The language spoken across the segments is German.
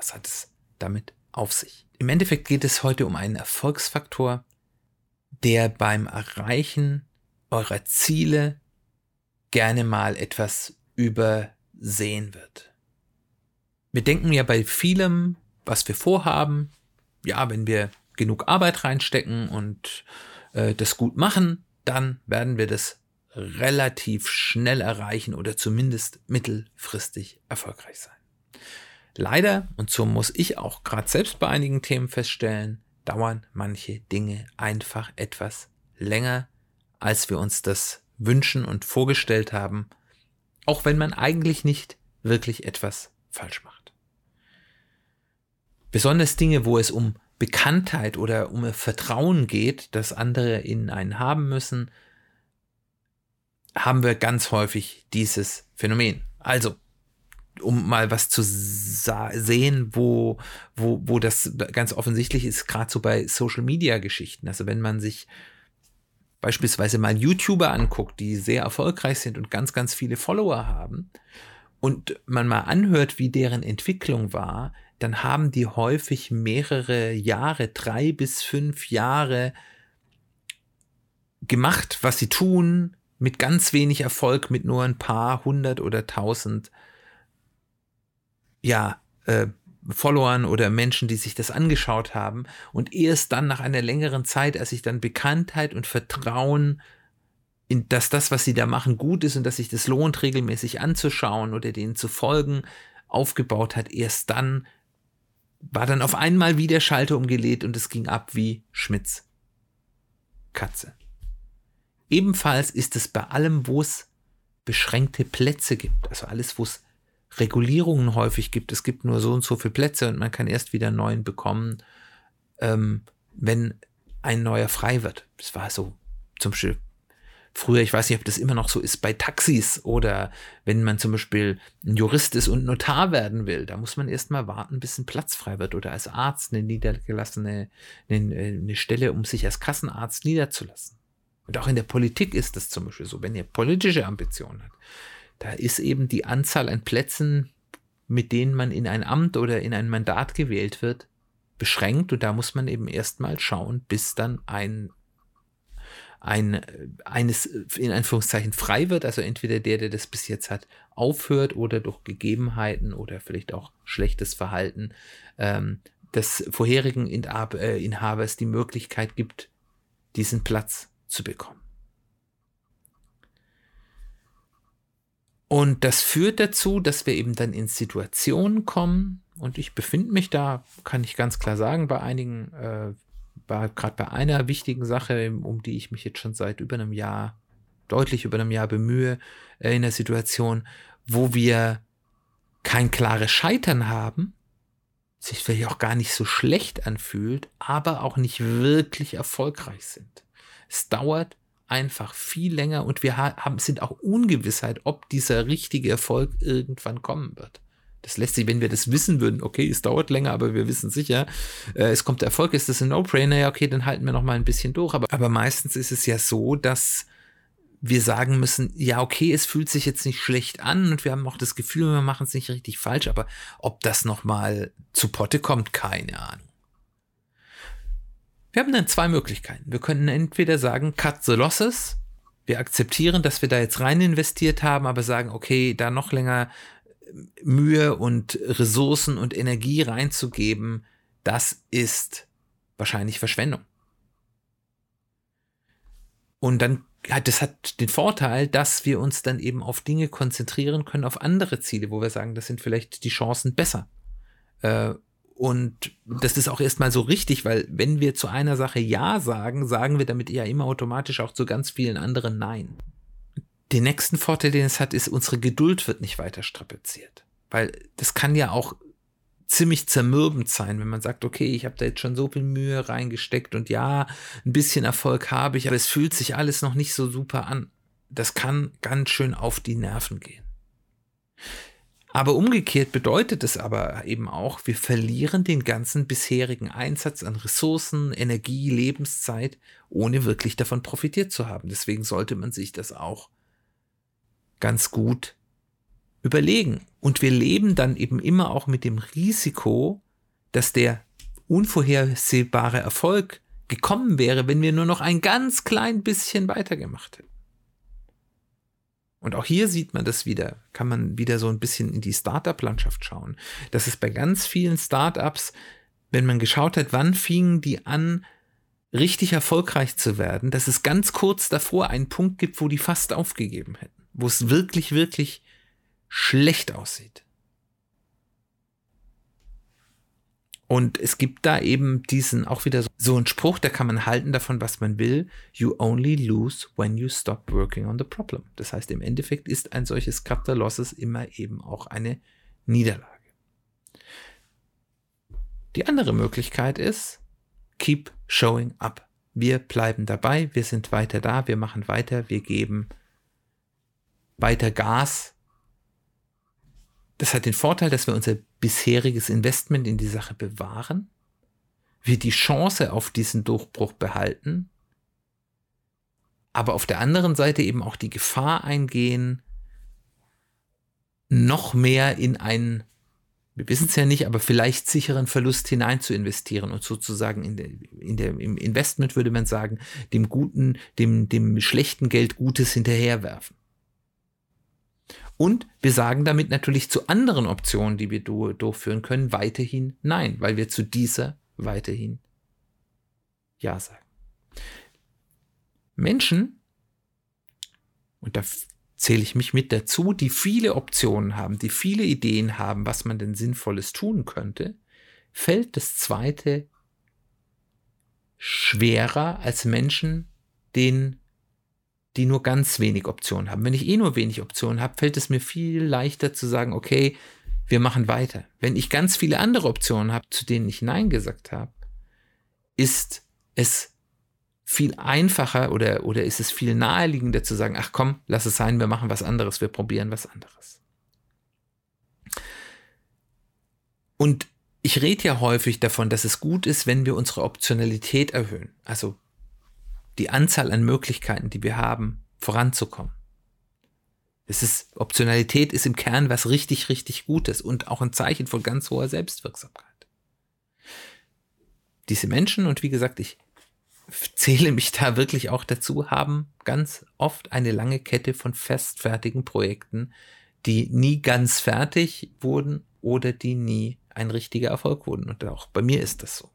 Was hat es damit auf sich? Im Endeffekt geht es heute um einen Erfolgsfaktor, der beim Erreichen eurer Ziele gerne mal etwas übersehen wird. Wir denken ja bei vielem, was wir vorhaben, ja, wenn wir genug Arbeit reinstecken und äh, das gut machen, dann werden wir das relativ schnell erreichen oder zumindest mittelfristig erfolgreich sein. Leider, und so muss ich auch gerade selbst bei einigen Themen feststellen, dauern manche Dinge einfach etwas länger, als wir uns das wünschen und vorgestellt haben, auch wenn man eigentlich nicht wirklich etwas falsch macht. Besonders Dinge, wo es um Bekanntheit oder um Vertrauen geht, das andere in einen haben müssen, haben wir ganz häufig dieses Phänomen. Also, um mal was zu sehen, wo, wo, wo das ganz offensichtlich ist, gerade so bei Social Media Geschichten. Also wenn man sich beispielsweise mal YouTuber anguckt, die sehr erfolgreich sind und ganz, ganz viele Follower haben und man mal anhört, wie deren Entwicklung war, dann haben die häufig mehrere Jahre, drei bis fünf Jahre gemacht, was sie tun, mit ganz wenig Erfolg, mit nur ein paar hundert oder tausend ja, äh, Followern oder Menschen, die sich das angeschaut haben. Und erst dann nach einer längeren Zeit, als sich dann Bekanntheit und Vertrauen in, dass das, was sie da machen, gut ist und dass sich das lohnt, regelmäßig anzuschauen oder denen zu folgen, aufgebaut hat, erst dann war dann auf einmal wieder Schalter umgelegt und es ging ab wie Schmitz Katze. Ebenfalls ist es bei allem, wo es beschränkte Plätze gibt, also alles, wo es Regulierungen häufig gibt. Es gibt nur so und so viele Plätze und man kann erst wieder einen neuen bekommen, ähm, wenn ein neuer frei wird. Das war so zum Beispiel früher, ich weiß nicht, ob das immer noch so ist, bei Taxis oder wenn man zum Beispiel ein Jurist ist und Notar werden will, da muss man erst mal warten, bis ein Platz frei wird oder als Arzt eine niedergelassene eine, eine Stelle, um sich als Kassenarzt niederzulassen. Und auch in der Politik ist das zum Beispiel so, wenn ihr politische Ambitionen habt da ist eben die Anzahl an Plätzen, mit denen man in ein Amt oder in ein Mandat gewählt wird, beschränkt und da muss man eben erstmal schauen, bis dann ein ein eines in Anführungszeichen frei wird, also entweder der, der das bis jetzt hat, aufhört oder durch Gegebenheiten oder vielleicht auch schlechtes Verhalten ähm, des vorherigen äh, Inhabers die Möglichkeit gibt, diesen Platz zu bekommen. Und das führt dazu, dass wir eben dann in Situationen kommen, und ich befinde mich da, kann ich ganz klar sagen, bei einigen, äh, gerade bei einer wichtigen Sache, um die ich mich jetzt schon seit über einem Jahr, deutlich über einem Jahr bemühe, äh, in der Situation, wo wir kein klares Scheitern haben, sich vielleicht auch gar nicht so schlecht anfühlt, aber auch nicht wirklich erfolgreich sind. Es dauert einfach viel länger und wir haben, sind auch Ungewissheit, ob dieser richtige Erfolg irgendwann kommen wird. Das lässt sich, wenn wir das wissen würden, okay, es dauert länger, aber wir wissen sicher, äh, es kommt der Erfolg, ist das ein No-Brainer, ja, okay, dann halten wir noch mal ein bisschen durch. Aber, aber meistens ist es ja so, dass wir sagen müssen, ja, okay, es fühlt sich jetzt nicht schlecht an und wir haben auch das Gefühl, wir machen es nicht richtig falsch, aber ob das noch mal zu Potte kommt, keine Ahnung. Wir haben dann zwei Möglichkeiten. Wir können entweder sagen, cut the losses. Wir akzeptieren, dass wir da jetzt rein investiert haben, aber sagen, okay, da noch länger Mühe und Ressourcen und Energie reinzugeben, das ist wahrscheinlich Verschwendung. Und dann hat das hat den Vorteil, dass wir uns dann eben auf Dinge konzentrieren können, auf andere Ziele, wo wir sagen, das sind vielleicht die Chancen besser. Äh, und das ist auch erstmal so richtig, weil wenn wir zu einer Sache Ja sagen, sagen wir damit ja immer automatisch auch zu ganz vielen anderen Nein. Den nächsten Vorteil, den es hat, ist, unsere Geduld wird nicht weiter strapaziert. Weil das kann ja auch ziemlich zermürbend sein, wenn man sagt, okay, ich habe da jetzt schon so viel Mühe reingesteckt und ja, ein bisschen Erfolg habe ich, aber es fühlt sich alles noch nicht so super an. Das kann ganz schön auf die Nerven gehen. Aber umgekehrt bedeutet es aber eben auch, wir verlieren den ganzen bisherigen Einsatz an Ressourcen, Energie, Lebenszeit, ohne wirklich davon profitiert zu haben. Deswegen sollte man sich das auch ganz gut überlegen. Und wir leben dann eben immer auch mit dem Risiko, dass der unvorhersehbare Erfolg gekommen wäre, wenn wir nur noch ein ganz klein bisschen weitergemacht hätten. Und auch hier sieht man das wieder, kann man wieder so ein bisschen in die Startup-Landschaft schauen. Das ist bei ganz vielen Startups, wenn man geschaut hat, wann fingen die an, richtig erfolgreich zu werden, dass es ganz kurz davor einen Punkt gibt, wo die fast aufgegeben hätten, wo es wirklich, wirklich schlecht aussieht. Und es gibt da eben diesen, auch wieder so einen Spruch, da kann man halten davon, was man will. You only lose when you stop working on the problem. Das heißt, im Endeffekt ist ein solches Capital Losses immer eben auch eine Niederlage. Die andere Möglichkeit ist, keep showing up. Wir bleiben dabei, wir sind weiter da, wir machen weiter, wir geben weiter Gas. Das hat den Vorteil, dass wir unser bisheriges Investment in die Sache bewahren, wir die Chance auf diesen Durchbruch behalten, aber auf der anderen Seite eben auch die Gefahr eingehen, noch mehr in einen, wir wissen es ja nicht, aber vielleicht sicheren Verlust hinein zu investieren und sozusagen in der, in der, im Investment würde man sagen, dem guten, dem, dem schlechten Geld Gutes hinterherwerfen. Und wir sagen damit natürlich zu anderen Optionen, die wir durchführen können, weiterhin Nein, weil wir zu dieser weiterhin Ja sagen. Menschen, und da zähle ich mich mit dazu, die viele Optionen haben, die viele Ideen haben, was man denn Sinnvolles tun könnte, fällt das zweite schwerer als Menschen, denen die nur ganz wenig Optionen haben. Wenn ich eh nur wenig Optionen habe, fällt es mir viel leichter zu sagen, okay, wir machen weiter. Wenn ich ganz viele andere Optionen habe, zu denen ich Nein gesagt habe, ist es viel einfacher oder, oder ist es viel naheliegender zu sagen, ach komm, lass es sein, wir machen was anderes, wir probieren was anderes. Und ich rede ja häufig davon, dass es gut ist, wenn wir unsere Optionalität erhöhen. Also die Anzahl an Möglichkeiten, die wir haben, voranzukommen. Es ist, Optionalität ist im Kern was richtig, richtig Gutes und auch ein Zeichen von ganz hoher Selbstwirksamkeit. Diese Menschen, und wie gesagt, ich zähle mich da wirklich auch dazu, haben ganz oft eine lange Kette von festfertigen Projekten, die nie ganz fertig wurden oder die nie ein richtiger Erfolg wurden. Und auch bei mir ist das so.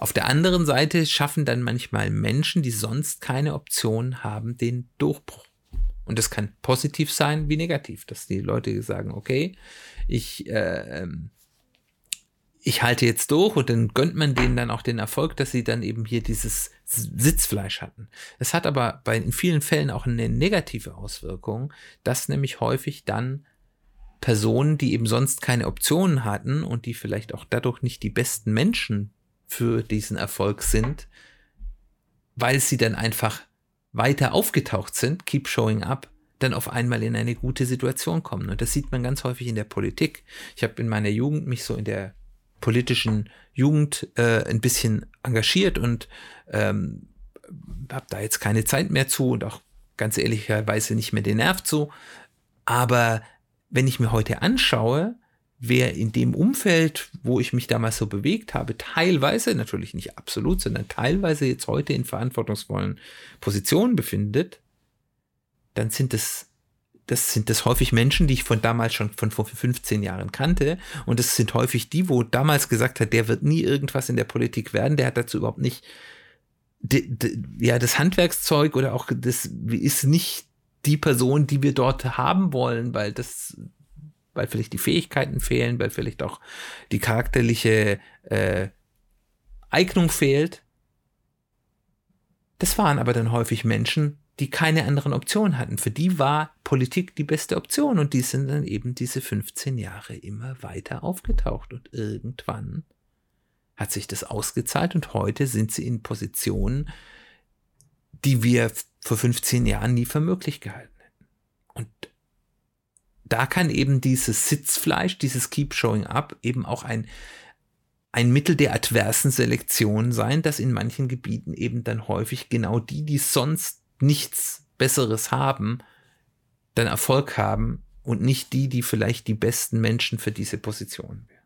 Auf der anderen Seite schaffen dann manchmal Menschen, die sonst keine Option haben, den Durchbruch. Und das kann positiv sein wie negativ, dass die Leute sagen, okay, ich, äh, ich halte jetzt durch und dann gönnt man denen dann auch den Erfolg, dass sie dann eben hier dieses Sitzfleisch hatten. Es hat aber bei in vielen Fällen auch eine negative Auswirkung, dass nämlich häufig dann Personen, die eben sonst keine Optionen hatten und die vielleicht auch dadurch nicht die besten Menschen für diesen Erfolg sind, weil sie dann einfach weiter aufgetaucht sind, keep showing up, dann auf einmal in eine gute Situation kommen. Und das sieht man ganz häufig in der Politik. Ich habe in meiner Jugend mich so in der politischen Jugend äh, ein bisschen engagiert und ähm, habe da jetzt keine Zeit mehr zu und auch ganz ehrlicherweise nicht mehr den Nerv zu. Aber wenn ich mir heute anschaue, wer in dem Umfeld, wo ich mich damals so bewegt habe, teilweise, natürlich nicht absolut, sondern teilweise jetzt heute in verantwortungsvollen Positionen befindet, dann sind es das sind das häufig Menschen, die ich von damals schon von vor 15 Jahren kannte. Und es sind häufig die, wo damals gesagt hat, der wird nie irgendwas in der Politik werden, der hat dazu überhaupt nicht, ja, das Handwerkszeug oder auch das ist nicht die Person, die wir dort haben wollen, weil das weil vielleicht die Fähigkeiten fehlen, weil vielleicht auch die charakterliche äh, Eignung fehlt. Das waren aber dann häufig Menschen, die keine anderen Optionen hatten. Für die war Politik die beste Option und die sind dann eben diese 15 Jahre immer weiter aufgetaucht und irgendwann hat sich das ausgezahlt und heute sind sie in Positionen, die wir vor 15 Jahren nie für möglich gehalten da kann eben dieses Sitzfleisch, dieses Keep Showing Up eben auch ein, ein Mittel der adversen Selektion sein, dass in manchen Gebieten eben dann häufig genau die, die sonst nichts Besseres haben, dann Erfolg haben und nicht die, die vielleicht die besten Menschen für diese Position wären.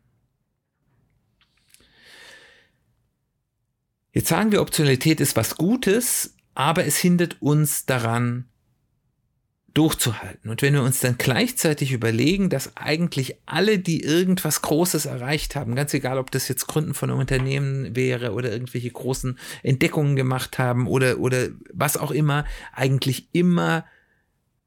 Jetzt sagen wir, Optionalität ist was Gutes, aber es hindert uns daran, durchzuhalten. Und wenn wir uns dann gleichzeitig überlegen, dass eigentlich alle, die irgendwas Großes erreicht haben, ganz egal, ob das jetzt Gründen von einem Unternehmen wäre oder irgendwelche großen Entdeckungen gemacht haben oder, oder was auch immer, eigentlich immer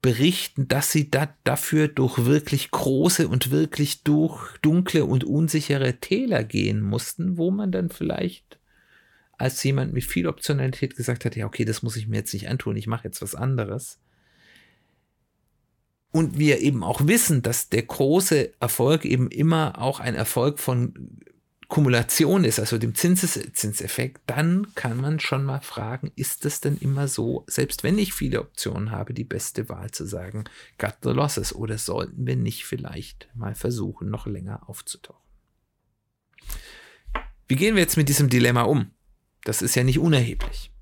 berichten, dass sie da, dafür durch wirklich große und wirklich durch dunkle und unsichere Täler gehen mussten, wo man dann vielleicht als jemand mit viel Optionalität gesagt hat, ja, okay, das muss ich mir jetzt nicht antun, ich mache jetzt was anderes und wir eben auch wissen, dass der große Erfolg eben immer auch ein Erfolg von Kumulation ist, also dem Zinseszinseffekt, dann kann man schon mal fragen, ist das denn immer so, selbst wenn ich viele Optionen habe, die beste Wahl zu sagen, got the losses, oder sollten wir nicht vielleicht mal versuchen, noch länger aufzutauchen? Wie gehen wir jetzt mit diesem Dilemma um? Das ist ja nicht unerheblich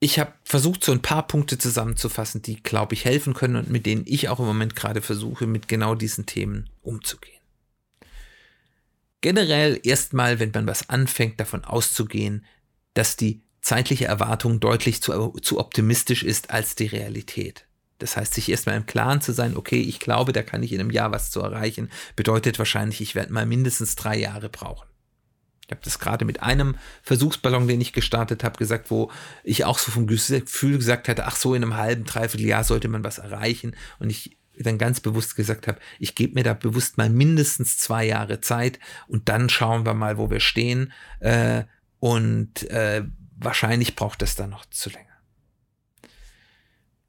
ich habe versucht, so ein paar Punkte zusammenzufassen, die, glaube ich, helfen können und mit denen ich auch im Moment gerade versuche, mit genau diesen Themen umzugehen. Generell erstmal, wenn man was anfängt, davon auszugehen, dass die zeitliche Erwartung deutlich zu, zu optimistisch ist als die Realität. Das heißt, sich erstmal im Klaren zu sein, okay, ich glaube, da kann ich in einem Jahr was zu erreichen, bedeutet wahrscheinlich, ich werde mal mindestens drei Jahre brauchen. Ich habe das gerade mit einem Versuchsballon, den ich gestartet habe, gesagt, wo ich auch so vom Gefühl gesagt hatte, ach so, in einem halben, dreiviertel Jahr sollte man was erreichen. Und ich dann ganz bewusst gesagt habe, ich gebe mir da bewusst mal mindestens zwei Jahre Zeit und dann schauen wir mal, wo wir stehen. Äh, und äh, wahrscheinlich braucht das dann noch zu länger.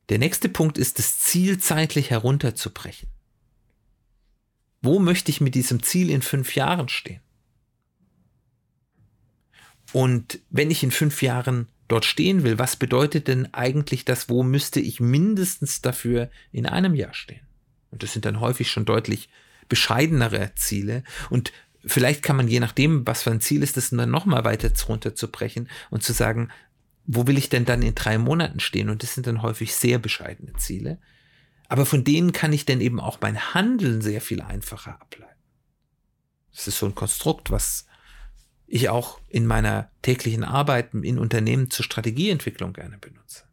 Der nächste Punkt ist, das Ziel zeitlich herunterzubrechen. Wo möchte ich mit diesem Ziel in fünf Jahren stehen? Und wenn ich in fünf Jahren dort stehen will, was bedeutet denn eigentlich das, wo müsste ich mindestens dafür in einem Jahr stehen? Und das sind dann häufig schon deutlich bescheidenere Ziele. Und vielleicht kann man je nachdem, was für ein Ziel ist, das dann nochmal weiter runterzubrechen und zu sagen, wo will ich denn dann in drei Monaten stehen? Und das sind dann häufig sehr bescheidene Ziele. Aber von denen kann ich dann eben auch mein Handeln sehr viel einfacher ableiten. Das ist so ein Konstrukt, was ich auch in meiner täglichen Arbeit in Unternehmen zur Strategieentwicklung gerne benutze.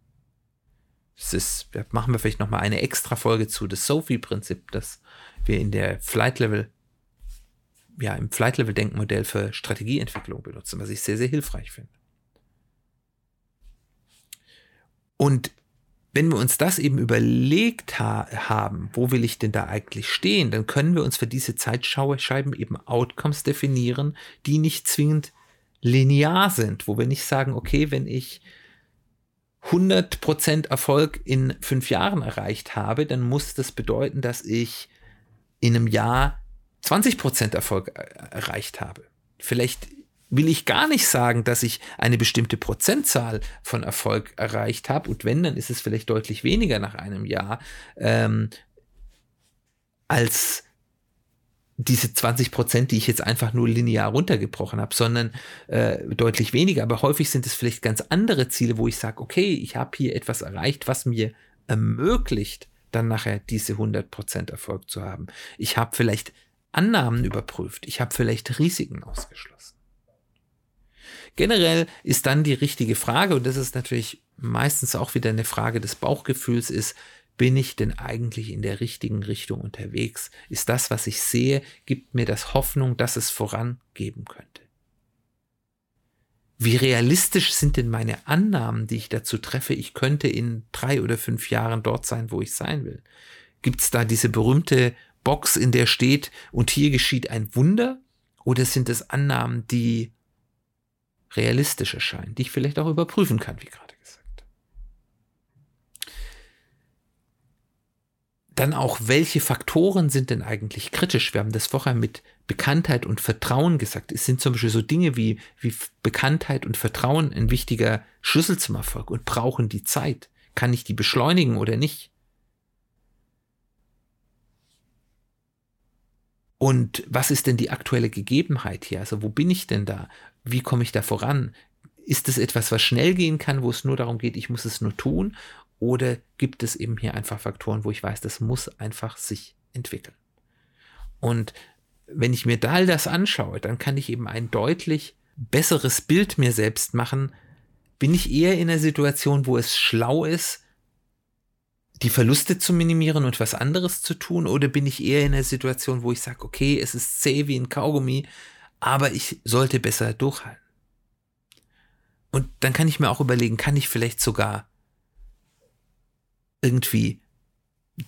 Das ist, da machen wir vielleicht nochmal eine extra Folge zu, das Sophie-Prinzip, das wir in der Flight Level, ja, im Flight Level Denkmodell für Strategieentwicklung benutzen, was ich sehr, sehr hilfreich finde. Und wenn wir uns das eben überlegt ha haben, wo will ich denn da eigentlich stehen, dann können wir uns für diese Zeitscheiben eben Outcomes definieren, die nicht zwingend linear sind, wo wir nicht sagen, okay, wenn ich 100% Erfolg in fünf Jahren erreicht habe, dann muss das bedeuten, dass ich in einem Jahr 20% Erfolg erreicht habe. Vielleicht will ich gar nicht sagen, dass ich eine bestimmte Prozentzahl von Erfolg erreicht habe. Und wenn, dann ist es vielleicht deutlich weniger nach einem Jahr ähm, als diese 20 Prozent, die ich jetzt einfach nur linear runtergebrochen habe, sondern äh, deutlich weniger. Aber häufig sind es vielleicht ganz andere Ziele, wo ich sage, okay, ich habe hier etwas erreicht, was mir ermöglicht, dann nachher diese 100 Prozent Erfolg zu haben. Ich habe vielleicht Annahmen überprüft. Ich habe vielleicht Risiken ausgeschlossen. Generell ist dann die richtige Frage, und das ist natürlich meistens auch wieder eine Frage des Bauchgefühls, ist, bin ich denn eigentlich in der richtigen Richtung unterwegs? Ist das, was ich sehe, gibt mir das Hoffnung, dass es vorangeben könnte? Wie realistisch sind denn meine Annahmen, die ich dazu treffe, ich könnte in drei oder fünf Jahren dort sein, wo ich sein will? Gibt es da diese berühmte Box, in der steht, und hier geschieht ein Wunder? Oder sind es Annahmen, die realistisch erscheinen, die ich vielleicht auch überprüfen kann, wie gerade gesagt. Dann auch, welche Faktoren sind denn eigentlich kritisch? Wir haben das vorher mit Bekanntheit und Vertrauen gesagt. Es sind zum Beispiel so Dinge wie, wie Bekanntheit und Vertrauen ein wichtiger Schlüssel zum Erfolg und brauchen die Zeit. Kann ich die beschleunigen oder nicht? Und was ist denn die aktuelle Gegebenheit hier? Also wo bin ich denn da? Wie komme ich da voran? Ist es etwas, was schnell gehen kann, wo es nur darum geht, ich muss es nur tun? Oder gibt es eben hier einfach Faktoren, wo ich weiß, das muss einfach sich entwickeln? Und wenn ich mir da all das anschaue, dann kann ich eben ein deutlich besseres Bild mir selbst machen. Bin ich eher in einer Situation, wo es schlau ist, die Verluste zu minimieren und was anderes zu tun? Oder bin ich eher in einer Situation, wo ich sage, okay, es ist zäh wie ein Kaugummi, aber ich sollte besser durchhalten? Und dann kann ich mir auch überlegen, kann ich vielleicht sogar irgendwie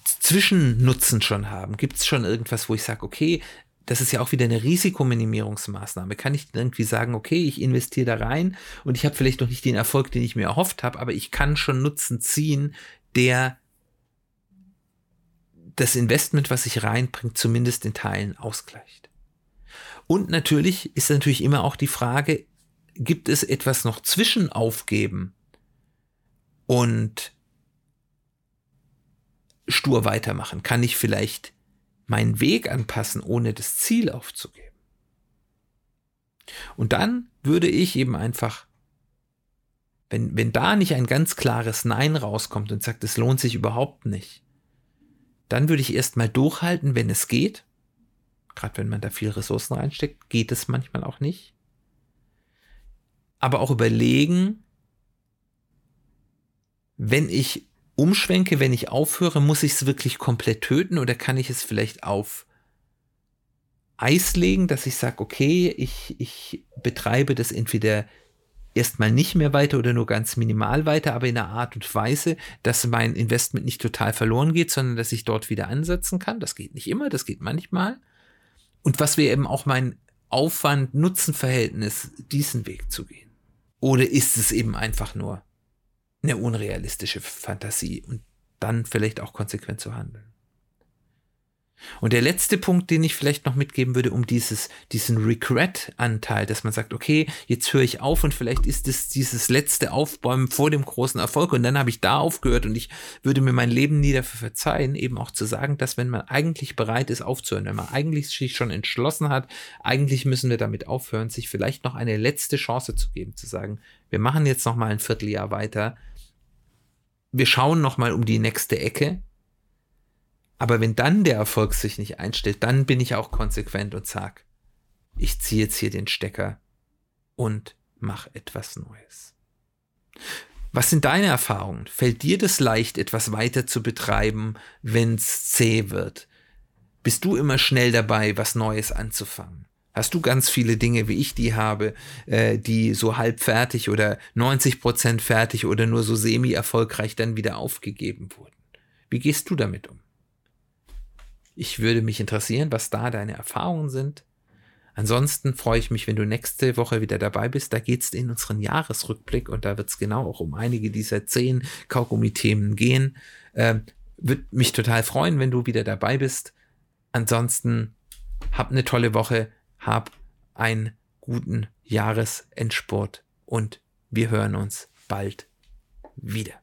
Zwischennutzen schon haben? Gibt es schon irgendwas, wo ich sage, okay, das ist ja auch wieder eine Risikominimierungsmaßnahme. Kann ich irgendwie sagen, okay, ich investiere da rein und ich habe vielleicht noch nicht den Erfolg, den ich mir erhofft habe, aber ich kann schon Nutzen ziehen, der das Investment, was sich reinbringt, zumindest in Teilen ausgleicht. Und natürlich ist natürlich immer auch die Frage, gibt es etwas noch zwischen aufgeben und stur weitermachen? Kann ich vielleicht meinen Weg anpassen, ohne das Ziel aufzugeben? Und dann würde ich eben einfach, wenn, wenn da nicht ein ganz klares Nein rauskommt und sagt, es lohnt sich überhaupt nicht, dann würde ich erstmal durchhalten, wenn es geht. Gerade wenn man da viel Ressourcen reinsteckt, geht es manchmal auch nicht. Aber auch überlegen, wenn ich umschwenke, wenn ich aufhöre, muss ich es wirklich komplett töten oder kann ich es vielleicht auf Eis legen, dass ich sage, okay, ich, ich betreibe das entweder erstmal nicht mehr weiter oder nur ganz minimal weiter, aber in einer Art und Weise, dass mein Investment nicht total verloren geht, sondern dass ich dort wieder ansetzen kann. Das geht nicht immer, das geht manchmal. Und was wäre eben auch mein Aufwand-Nutzen-Verhältnis, diesen Weg zu gehen? Oder ist es eben einfach nur eine unrealistische Fantasie und dann vielleicht auch konsequent zu handeln? Und der letzte Punkt, den ich vielleicht noch mitgeben würde, um dieses, diesen Regret-Anteil, dass man sagt, okay, jetzt höre ich auf und vielleicht ist es dieses letzte Aufbäumen vor dem großen Erfolg und dann habe ich da aufgehört und ich würde mir mein Leben nie dafür verzeihen, eben auch zu sagen, dass wenn man eigentlich bereit ist aufzuhören, wenn man eigentlich sich schon entschlossen hat, eigentlich müssen wir damit aufhören, sich vielleicht noch eine letzte Chance zu geben, zu sagen, wir machen jetzt noch mal ein Vierteljahr weiter, wir schauen noch mal um die nächste Ecke aber wenn dann der Erfolg sich nicht einstellt, dann bin ich auch konsequent und sag, ich ziehe jetzt hier den Stecker und mach etwas Neues. Was sind deine Erfahrungen? Fällt dir das leicht, etwas weiter zu betreiben, wenn's zäh wird? Bist du immer schnell dabei, was Neues anzufangen? Hast du ganz viele Dinge, wie ich die habe, äh, die so halb fertig oder 90 Prozent fertig oder nur so semi erfolgreich dann wieder aufgegeben wurden? Wie gehst du damit um? Ich würde mich interessieren, was da deine Erfahrungen sind. Ansonsten freue ich mich, wenn du nächste Woche wieder dabei bist. Da geht es in unseren Jahresrückblick und da wird es genau auch um einige dieser zehn Kaugummi-Themen gehen. Äh, Würde mich total freuen, wenn du wieder dabei bist. Ansonsten hab eine tolle Woche, hab einen guten Jahresendsport und wir hören uns bald wieder.